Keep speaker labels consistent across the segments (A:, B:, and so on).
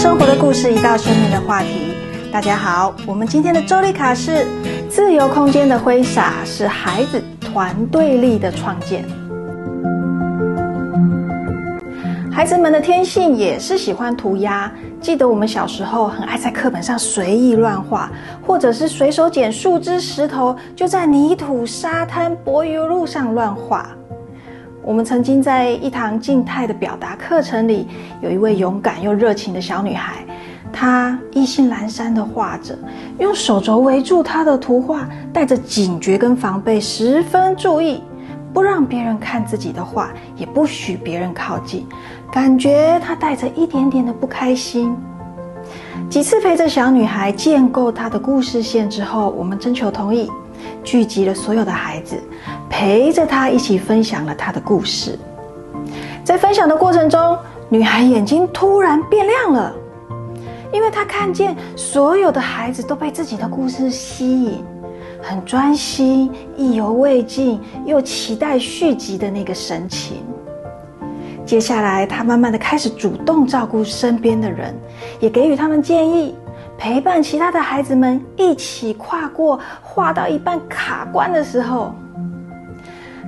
A: 生活的故事，一道生命的话题。大家好，我们今天的周丽卡是自由空间的挥洒，是孩子团队力的创建。孩子们的天性也是喜欢涂鸦。记得我们小时候很爱在课本上随意乱画，或者是随手捡树枝、石头，就在泥土、沙滩、柏油路上乱画。我们曾经在一堂静态的表达课程里，有一位勇敢又热情的小女孩，她意兴阑珊地画着，用手肘围住她的图画，带着警觉跟防备，十分注意，不让别人看自己的画，也不许别人靠近，感觉她带着一点点的不开心。几次陪着小女孩建构她的故事线之后，我们征求同意。聚集了所有的孩子，陪着他一起分享了他的故事。在分享的过程中，女孩眼睛突然变亮了，因为她看见所有的孩子都被自己的故事吸引，很专心、意犹未尽，又期待续集的那个神情。接下来，她慢慢的开始主动照顾身边的人，也给予他们建议。陪伴其他的孩子们一起跨过画到一半卡关的时候，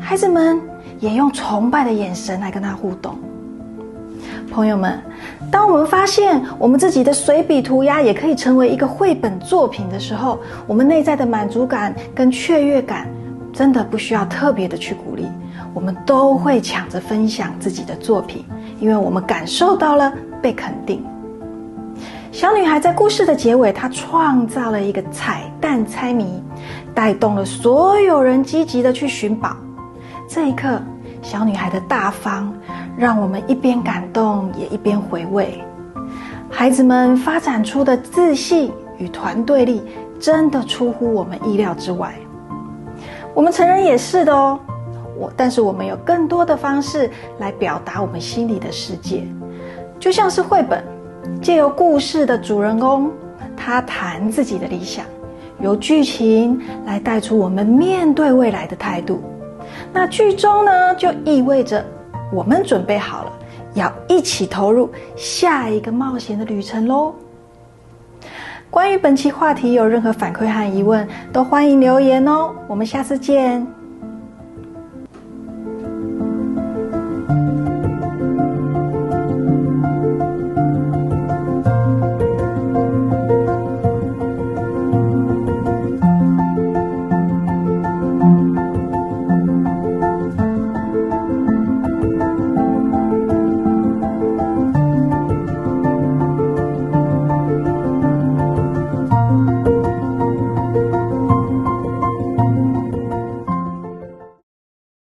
A: 孩子们也用崇拜的眼神来跟他互动。朋友们，当我们发现我们自己的随笔涂鸦也可以成为一个绘本作品的时候，我们内在的满足感跟雀跃感，真的不需要特别的去鼓励，我们都会抢着分享自己的作品，因为我们感受到了被肯定。小女孩在故事的结尾，她创造了一个彩蛋猜谜，带动了所有人积极的去寻宝。这一刻，小女孩的大方，让我们一边感动，也一边回味。孩子们发展出的自信与团队力，真的出乎我们意料之外。我们成人也是的哦，我但是我们有更多的方式来表达我们心里的世界，就像是绘本。借由故事的主人公，他谈自己的理想，由剧情来带出我们面对未来的态度。那剧终呢，就意味着我们准备好了，要一起投入下一个冒险的旅程喽。关于本期话题有任何反馈和疑问，都欢迎留言哦。我们下次见。